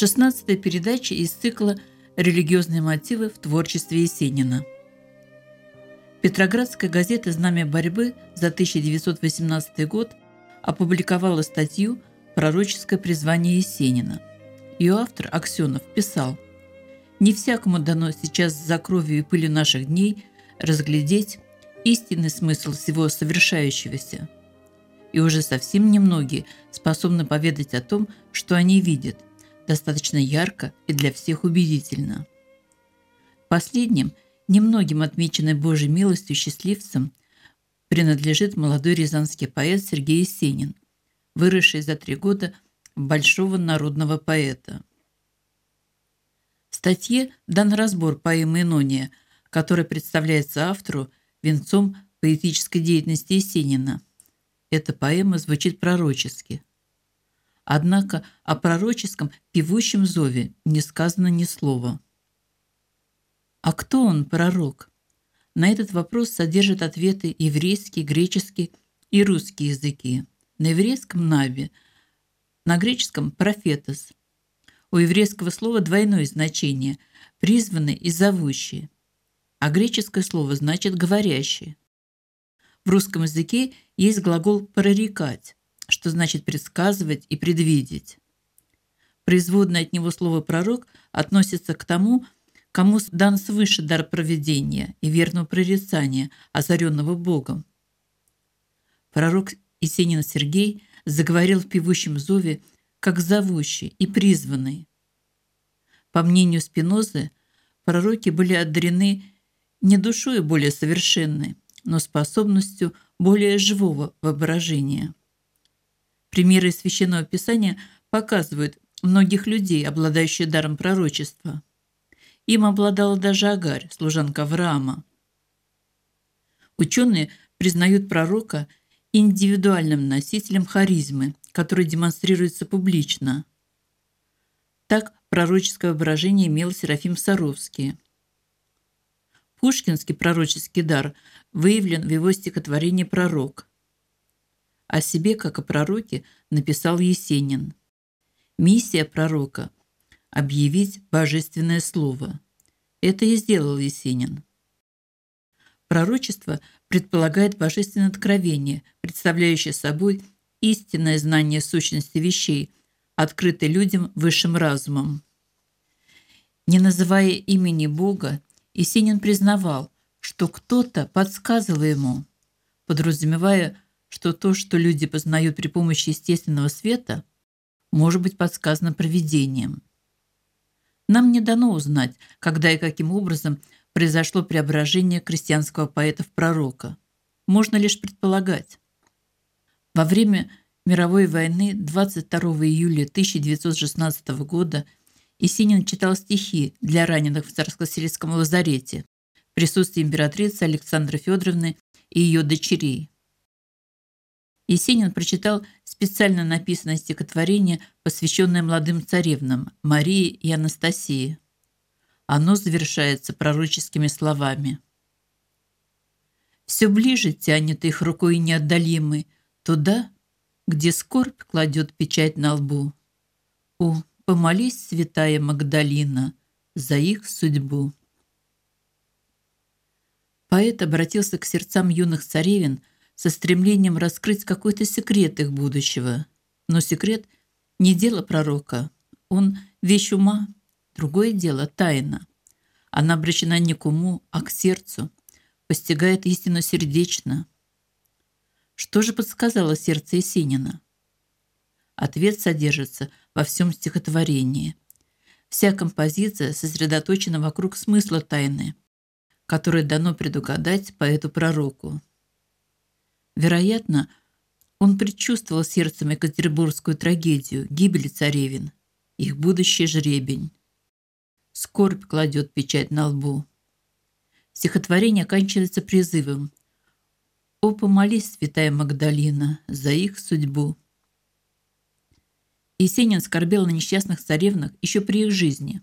Шестнадцатая передача из цикла «Религиозные мотивы в творчестве Есенина». Петроградская газета «Знамя борьбы» за 1918 год опубликовала статью «Пророческое призвание Есенина». Ее автор Аксенов писал «Не всякому дано сейчас за кровью и пылью наших дней разглядеть истинный смысл всего совершающегося. И уже совсем немногие способны поведать о том, что они видят – достаточно ярко и для всех убедительно. Последним, немногим отмеченной Божьей милостью счастливцем, принадлежит молодой рязанский поэт Сергей Есенин, выросший за три года большого народного поэта. В статье дан разбор поэмы «Инония», который представляется автору венцом поэтической деятельности Есенина. Эта поэма звучит пророчески – Однако о пророческом певущем зове не сказано ни слова. А кто он, пророк? На этот вопрос содержат ответы еврейский, греческий и русский языки. На еврейском – «нави», на греческом – «профетос». У еврейского слова двойное значение – призванный и зовущий, а греческое слово значит «говорящий». В русском языке есть глагол «прорекать», что значит предсказывать и предвидеть. Производное от него слово «пророк» относится к тому, кому дан свыше дар проведения и верного прорицания, озаренного Богом. Пророк Есенин Сергей заговорил в певущем зове как зовущий и призванный. По мнению Спинозы, пророки были одарены не душой более совершенной, но способностью более живого воображения. Примеры из Священного Писания показывают многих людей, обладающих даром пророчества. Им обладала даже Агарь, служанка Авраама. Ученые признают пророка индивидуальным носителем харизмы, который демонстрируется публично. Так пророческое выражение имел Серафим Саровский. Пушкинский пророческий дар выявлен в его стихотворении «Пророк», о себе, как о пророке, написал Есенин. Миссия пророка – объявить божественное слово. Это и сделал Есенин. Пророчество предполагает божественное откровение, представляющее собой истинное знание сущности вещей, открытое людям высшим разумом. Не называя имени Бога, Есенин признавал, что кто-то подсказывал ему, подразумевая, что то, что люди познают при помощи естественного света, может быть подсказано провидением. Нам не дано узнать, когда и каким образом произошло преображение крестьянского поэта в пророка. Можно лишь предполагать. Во время мировой войны 22 июля 1916 года Есенин читал стихи для раненых в Царско-сельском лазарете в присутствии императрицы Александры Федоровны и ее дочерей. Есенин прочитал специально написанное стихотворение, посвященное молодым царевнам Марии и Анастасии. Оно завершается пророческими словами. «Все ближе тянет их рукой неотдалимой туда, где скорбь кладет печать на лбу. О, помолись, святая Магдалина, за их судьбу». Поэт обратился к сердцам юных царевин – со стремлением раскрыть какой-то секрет их будущего. Но секрет не дело пророка. Он вещь ума, другое дело – тайна. Она обращена не к уму, а к сердцу, постигает истину сердечно. Что же подсказало сердце Есенина? Ответ содержится во всем стихотворении. Вся композиция сосредоточена вокруг смысла тайны, которое дано предугадать поэту-пророку. Вероятно, он предчувствовал сердцем Екатеринбургскую трагедию, гибель царевин, их будущий жребень. Скорбь кладет печать на лбу. Стихотворение оканчивается призывом «О, помолись, святая Магдалина, за их судьбу». Есенин скорбел на несчастных царевнах еще при их жизни,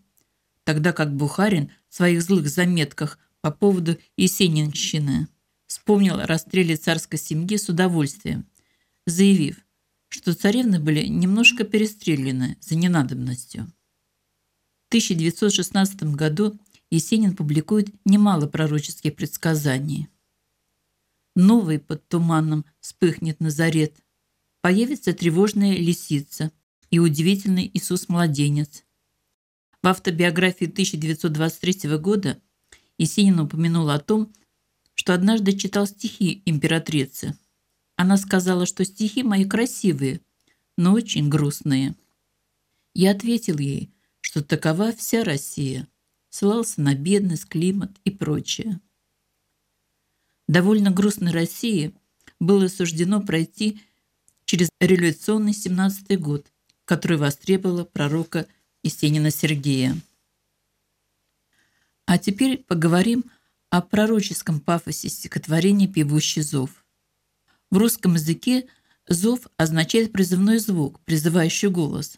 тогда как Бухарин в своих злых заметках по поводу Есенинщины – вспомнил о расстреле царской семьи с удовольствием, заявив, что царевны были немножко перестреляны за ненадобностью. 1916 году Есенин публикует немало пророческих предсказаний. Новый под туманом вспыхнет Назарет. Появится тревожная лисица и удивительный Иисус-младенец. В автобиографии 1923 года Есенин упомянул о том, что однажды читал стихи императрицы. Она сказала, что стихи мои красивые, но очень грустные. Я ответил ей, что такова вся Россия. Ссылался на бедность, климат и прочее. Довольно грустной России было суждено пройти через революционный 17 год, который востребовала пророка Есенина Сергея. А теперь поговорим о пророческом пафосе стихотворения «Певущий зов». В русском языке зов означает призывной звук, призывающий голос.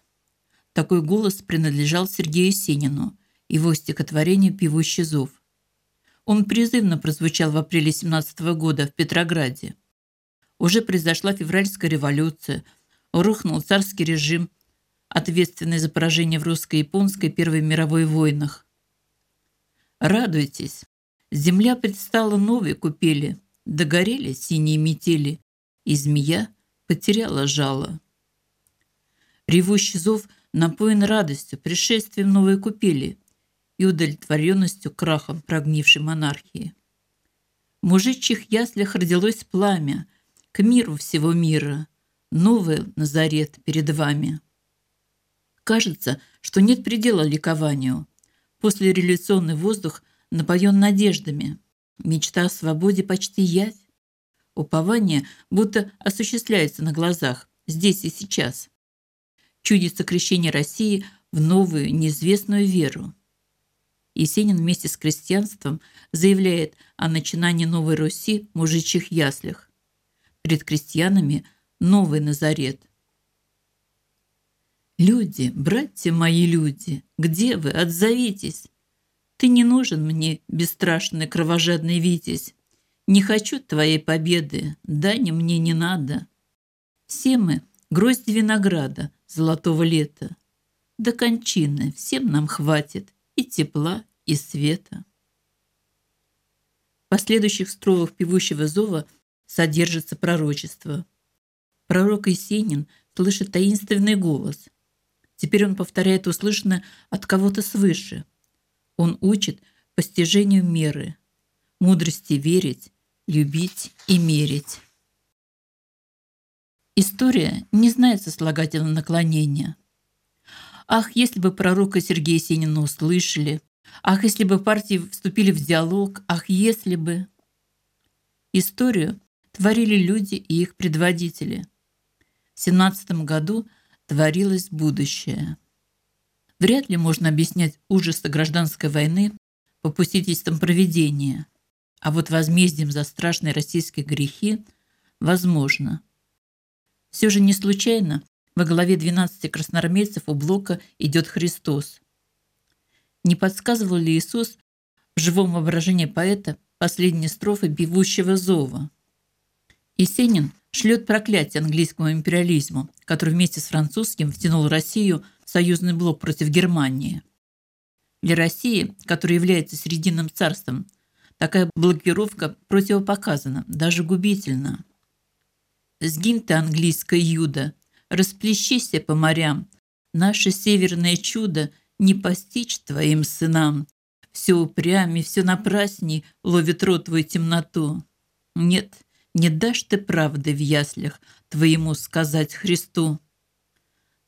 Такой голос принадлежал Сергею Есенину, его стихотворению «Певущий зов». Он призывно прозвучал в апреле 17 года в Петрограде. Уже произошла февральская революция, рухнул царский режим, ответственный за поражение в русско-японской Первой мировой войнах. Радуйтесь, земля предстала новой купели, догорели синие метели, и змея потеряла жало. Ревущий зов напоен радостью, пришествием новой купели и удовлетворенностью крахом прогнившей монархии. В мужичьих яслях родилось пламя к миру всего мира, новый Назарет перед вами. Кажется, что нет предела ликованию. После революционный воздух напоен надеждами. Мечта о свободе почти явь. Упование будто осуществляется на глазах, здесь и сейчас. Чудится крещение России в новую, неизвестную веру. Есенин вместе с крестьянством заявляет о начинании новой Руси в мужичьих яслях. Перед крестьянами новый Назарет. Люди, братья мои люди, где вы? Отзовитесь. Ты не нужен мне, бесстрашный кровожадный Витязь. Не хочу твоей победы, дани мне не надо. Все мы — грозди винограда золотого лета. До кончины всем нам хватит и тепла, и света. В последующих строфах певущего зова содержится пророчество. Пророк Есенин слышит таинственный голос — Теперь он повторяет услышанное от кого-то свыше. Он учит постижению меры, мудрости верить, любить и мерить. История не знает сослагательного наклонения. Ах, если бы пророка Сергея Сенина услышали, ах, если бы партии вступили в диалог, ах, если бы... Историю творили люди и их предводители. В 17 году – творилось будущее. Вряд ли можно объяснять ужасы гражданской войны попустительством проведения, а вот возмездием за страшные российские грехи возможно. Все же не случайно во главе 12 красноармейцев у Блока идет Христос. Не подсказывал ли Иисус в живом воображении поэта последние строфы бивущего зова? Есенин шлет проклятие английскому империализму, который вместе с французским втянул Россию союзный блок против Германии. Для России, которая является срединным царством, такая блокировка противопоказана, даже губительна. «Сгинь ты, английская юда, расплещися по морям, наше северное чудо не постичь твоим сынам, все упрямей, все напрасней ловит рот твой темноту. Нет, — не дашь ты правды в яслях твоему сказать Христу.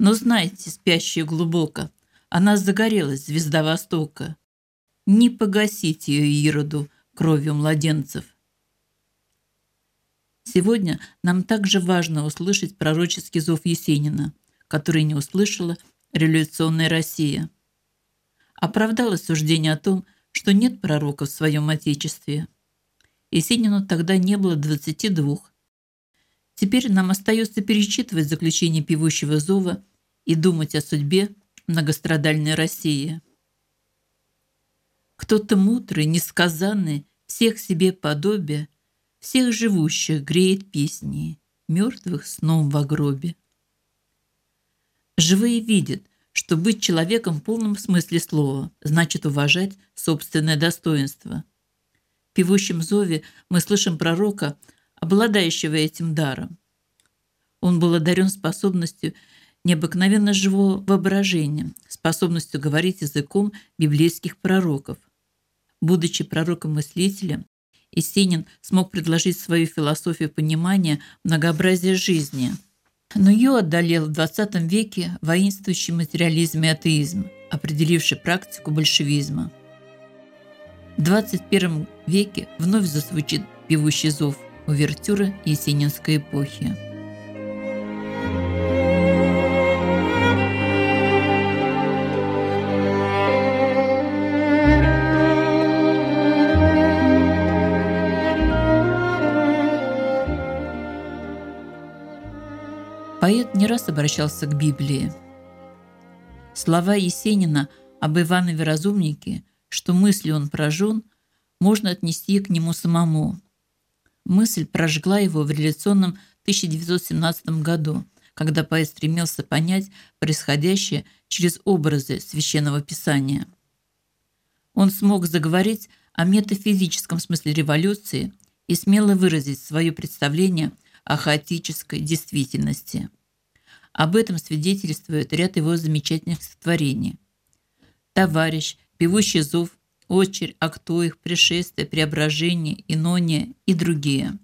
Но знайте, спящие глубоко, она загорелась, звезда Востока. Не погасить ее Ироду кровью младенцев. Сегодня нам также важно услышать пророческий зов Есенина, который не услышала революционная Россия. Оправдалось суждение о том, что нет пророка в своем Отечестве – Есенину тогда не было 22. Теперь нам остается перечитывать заключение певущего зова и думать о судьбе многострадальной России. Кто-то мудрый, несказанный, всех себе подобие, всех живущих греет песни, мертвых сном в гробе. Живые видят, что быть человеком в полном смысле слова значит уважать собственное достоинство. В певущем зове мы слышим пророка, обладающего этим даром. Он был одарен способностью необыкновенно живого воображения, способностью говорить языком библейских пророков. Будучи пророком-мыслителем, Есенин смог предложить свою философию понимания многообразия жизни. Но ее одолел в XX веке воинствующий материализм и атеизм, определивший практику большевизма. В 21 веке вновь зазвучит певущий зов увертюра есенинской эпохи. Раз обращался к Библии. Слова Есенина об Иванове Разумнике, что мыслью он поражен, можно отнести к нему самому. Мысль прожгла его в революционном 1917 году, когда поэт стремился понять происходящее через образы Священного Писания. Он смог заговорить о метафизическом смысле революции и смело выразить свое представление о хаотической действительности. Об этом свидетельствует ряд его замечательных стихотворений. «Товарищ», «Певущий зов», «Очерь», «Актоих», «Пришествие», «Преображение», «Инония» и другие.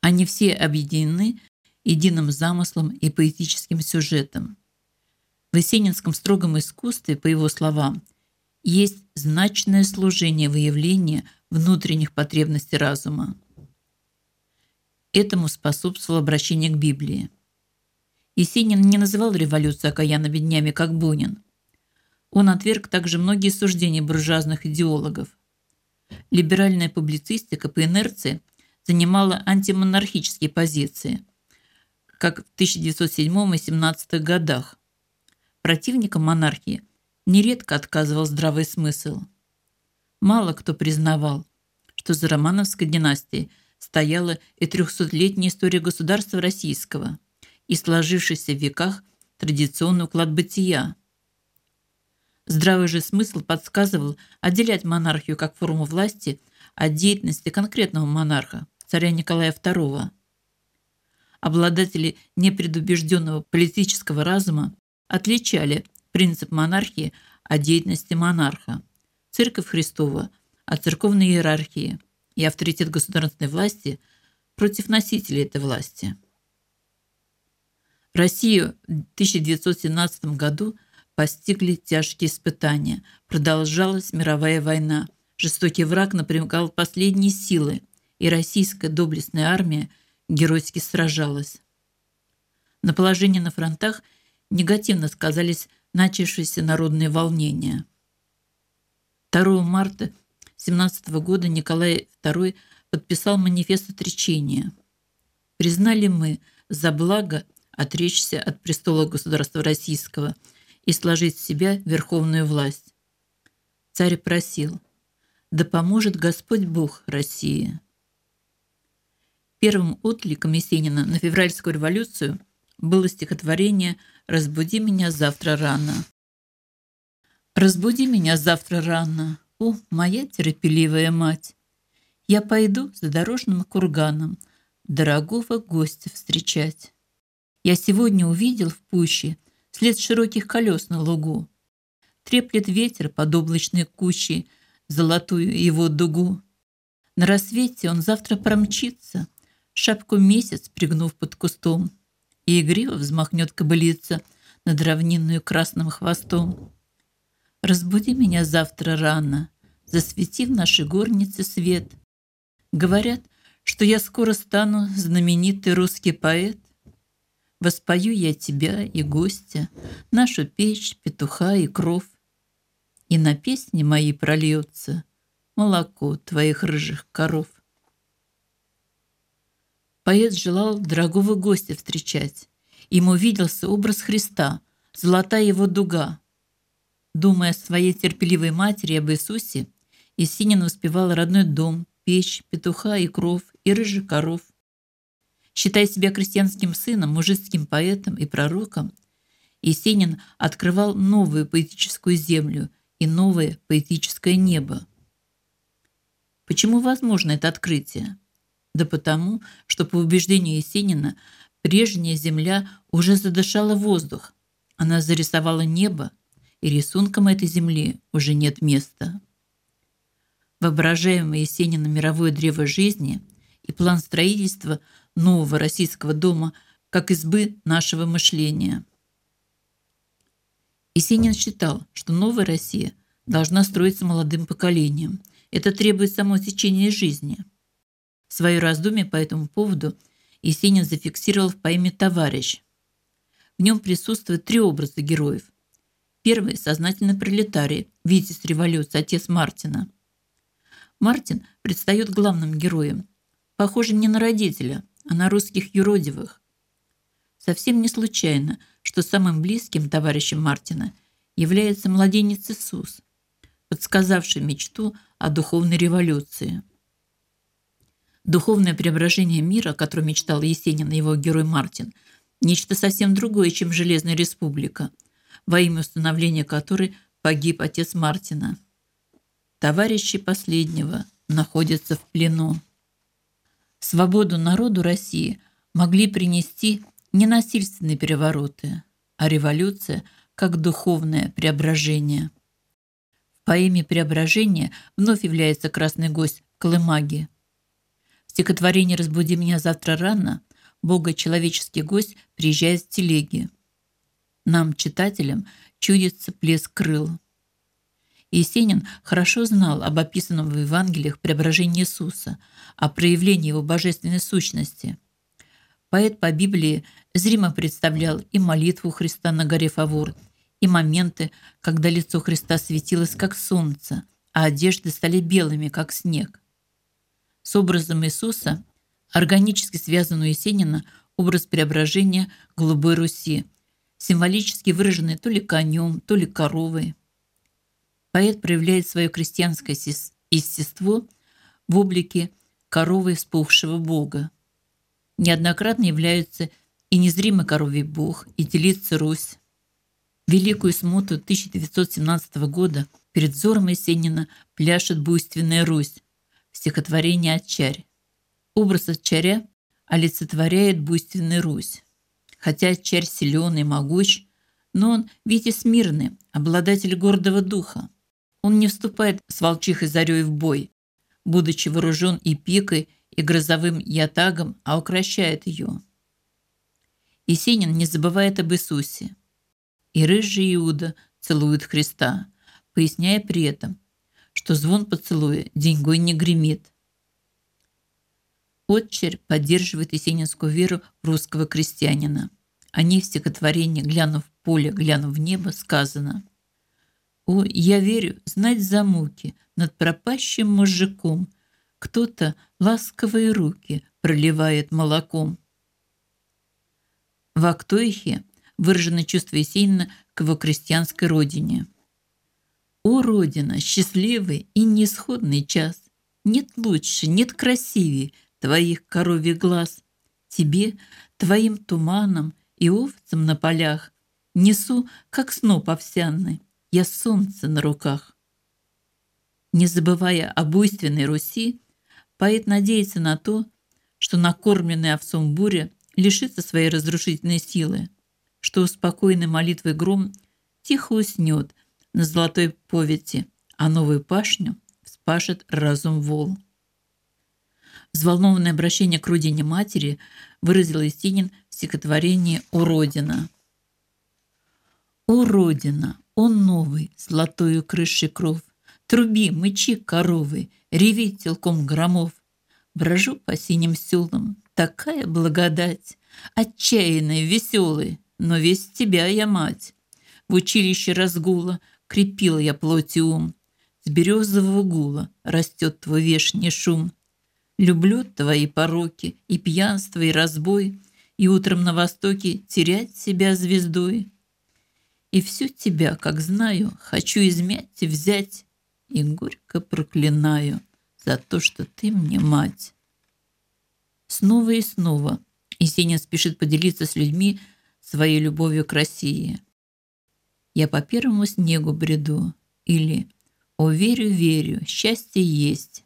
Они все объединены единым замыслом и поэтическим сюжетом. В есенинском строгом искусстве, по его словам, есть значное служение выявления внутренних потребностей разума. Этому способствовало обращение к Библии. Есенин не называл революцию окаянными днями, как Бунин. Он отверг также многие суждения буржуазных идеологов. Либеральная публицистика по инерции занимала антимонархические позиции, как в 1907 и 17 годах. Противникам монархии нередко отказывал здравый смысл. Мало кто признавал, что за Романовской династией – стояла и трехсотлетняя история государства российского и сложившийся в веках традиционный уклад бытия. Здравый же смысл подсказывал отделять монархию как форму власти от деятельности конкретного монарха, царя Николая II. Обладатели непредубежденного политического разума отличали принцип монархии от деятельности монарха, церковь Христова от церковной иерархии – и авторитет государственной власти против носителей этой власти. Россию в 1917 году постигли тяжкие испытания. Продолжалась мировая война. Жестокий враг напрягал последние силы, и российская доблестная армия геройски сражалась. На положение на фронтах негативно сказались начавшиеся народные волнения. 2 марта 17 года Николай II подписал манифест отречения. Признали мы за благо отречься от престола государства российского и сложить в себя верховную власть. Царь просил, да поможет Господь Бог России. Первым откликом Есенина на февральскую революцию было стихотворение «Разбуди меня завтра рано». «Разбуди меня завтра рано, о, моя терпеливая мать! Я пойду за дорожным курганом дорогого гостя встречать. Я сегодня увидел в пуще след широких колес на лугу. Треплет ветер под облачной кущей золотую его дугу. На рассвете он завтра промчится, шапку месяц пригнув под кустом, и игриво взмахнет кобылица над равнинную красным хвостом. Разбуди меня завтра рано, засвети в нашей горнице свет. Говорят, что я скоро стану знаменитый русский поэт. Воспою я тебя и гостя, нашу печь, петуха и кров. И на песни мои прольется молоко твоих рыжих коров. Поэт желал дорогого гостя встречать. Ему виделся образ Христа, золотая его дуга, Думая о своей терпеливой матери об Иисусе, Есенин воспевал родной дом, печь, петуха и кров, и рыжих коров. Считая себя крестьянским сыном, мужицким поэтом и пророком, Есенин открывал новую поэтическую землю и новое поэтическое небо. Почему возможно это открытие? Да потому, что по убеждению Есенина прежняя земля уже задышала воздух, она зарисовала небо, и рисункам этой земли уже нет места. Воображаемое Есенина мировое древо жизни и план строительства нового российского дома как избы нашего мышления. Есенин считал, что новая Россия должна строиться молодым поколением. Это требует само течения жизни. Свое раздумье по этому поводу Есенин зафиксировал в поэме «Товарищ». В нем присутствуют три образа героев. Первый – сознательный пролетарий, витязь революции, отец Мартина. Мартин предстает главным героем, похоже не на родителя, а на русских юродивых. Совсем не случайно, что самым близким товарищем Мартина является младенец Иисус, подсказавший мечту о духовной революции. Духовное преображение мира, о котором мечтал Есенин и его герой Мартин, нечто совсем другое, чем Железная Республика, во имя установления которой погиб отец Мартина. Товарищи последнего находятся в плену. Свободу народу России могли принести не насильственные перевороты, а революция как духовное преображение. В поэме «Преображение» вновь является красный гость Колымаги. В стихотворении «Разбуди меня завтра рано» бога-человеческий гость приезжает с телеги. Нам, читателям, чудится плеск крыл. Есенин хорошо знал об описанном в Евангелиях преображении Иисуса, о проявлении его божественной сущности. Поэт по Библии зримо представлял и молитву Христа на горе Фавор, и моменты, когда лицо Христа светилось, как солнце, а одежды стали белыми, как снег. С образом Иисуса органически связан у Есенина образ преображения Голубой Руси, символически выраженный то ли конем, то ли коровой. Поэт проявляет свое крестьянское естество в облике коровы вспухшего бога. Неоднократно являются и незримый коровий бог, и делится Русь. Великую смуту 1917 года перед взором Есенина пляшет буйственная Русь в стихотворении «Отчарь». Образ Отчаря олицетворяет буйственную Русь. Хотя Отчарь силен и могуч, но он витязь мирный, обладатель гордого духа. Он не вступает с волчихой зарей в бой, будучи вооружен и пикой, и грозовым ятагом, а укращает ее. Есенин не забывает об Иисусе. И рыжий Иуда целует Христа, поясняя при этом, что звон поцелуя деньгой не гремит. Отчерь поддерживает есенинскую веру русского крестьянина. О ней в стихотворении «Глянув в поле, глянув в небо» сказано – о, я верю, знать за муки над пропащим мужиком Кто-то ласковые руки проливает молоком. В Актоихе выражено чувство Есенина к его крестьянской родине. «О, Родина, счастливый и неисходный час! Нет лучше, нет красивее твоих коровьих глаз. Тебе, твоим туманом и овцам на полях Несу, как сноп овсяный, я солнце на руках. Не забывая об буйственной Руси, поэт надеется на то, что накормленный овцом буря лишится своей разрушительной силы, что успокоенный молитвой гром тихо уснет на золотой повете, а новую пашню вспашет разум вол. Взволнованное обращение к родине матери выразил Есенин в стихотворении «О Родина». «О Родина! Он новый, золотою крышей кров, Труби, мычи коровы, реви телком громов. Брожу по синим селам, такая благодать, Отчаянная, веселая, но весь тебя я мать. В училище разгула крепила я плоть и ум, С березового гула растет твой вешний шум. Люблю твои пороки и пьянство, и разбой, И утром на востоке терять себя звездой. И всю тебя, как знаю, хочу измять и взять, И горько проклинаю за то, что ты мне мать. Снова и снова Есенин спешит поделиться с людьми своей любовью к России. «Я по первому снегу бреду» или «О, верю, верю, счастье есть».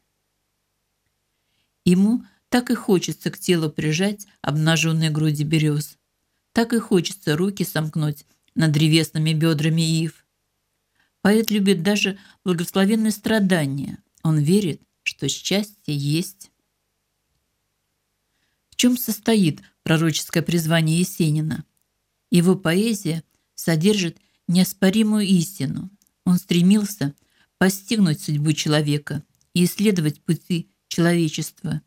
Ему так и хочется к телу прижать обнаженные груди берез. Так и хочется руки сомкнуть над древесными бедрами ив. Поэт любит даже благословенные страдания. Он верит, что счастье есть. В чем состоит пророческое призвание Есенина? Его поэзия содержит неоспоримую истину. Он стремился постигнуть судьбу человека и исследовать пути человечества.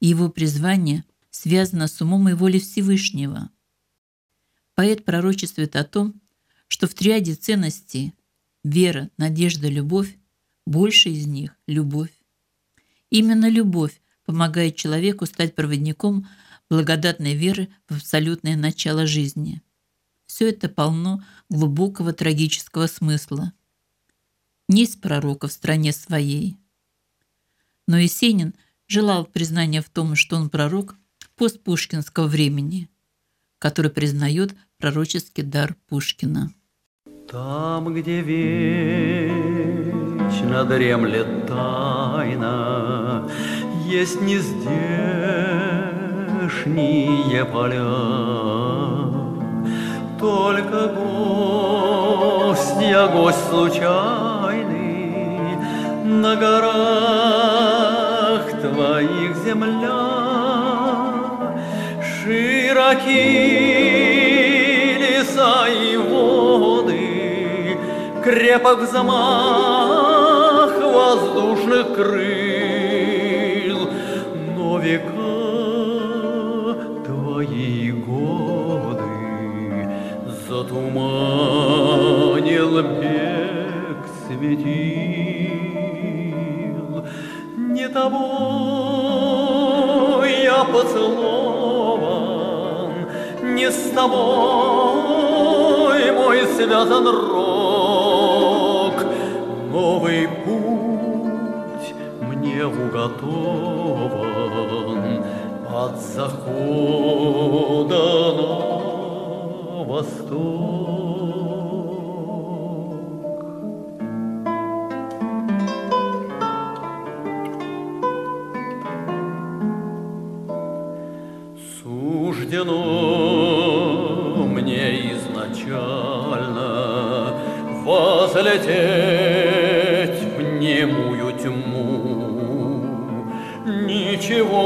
И его призвание связано с умом и волей Всевышнего. Поэт пророчествует о том, что в триаде ценностей вера, надежда, любовь, больше из них – любовь. Именно любовь помогает человеку стать проводником благодатной веры в абсолютное начало жизни. Все это полно глубокого трагического смысла. Несть пророка в стране своей. Но Есенин желал признания в том, что он пророк постпушкинского времени, который признает пророческий дар Пушкина. Там, где вечно дремлет тайна, Есть нездешние поля. Только гость, я гость случайный, На горах твоих земля, Широки леса и воды, Крепок взмах воздушных крыл, Но века твои годы Затуманил бег светил, Не тобой я поцелован, Не с тобой мой связан рок. Новый путь мне уготован От захода на восток. Возлететь в немую тьму. Ничего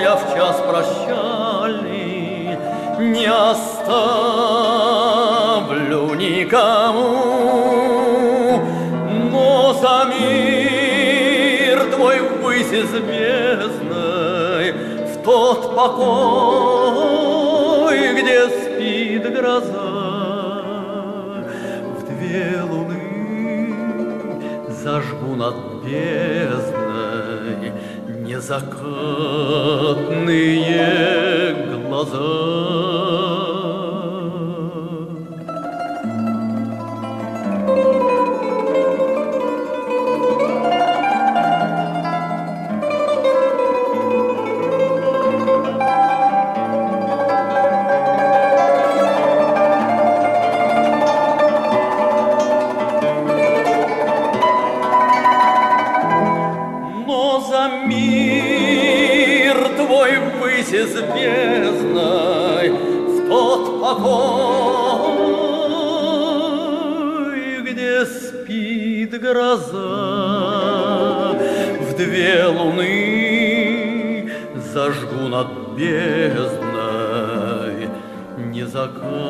я в час прощальный не оставлю никому, но за мир твой ввысь звездной, в тот покой, где спит гроза, над бездной незакатные глаза. Бездной Незакатные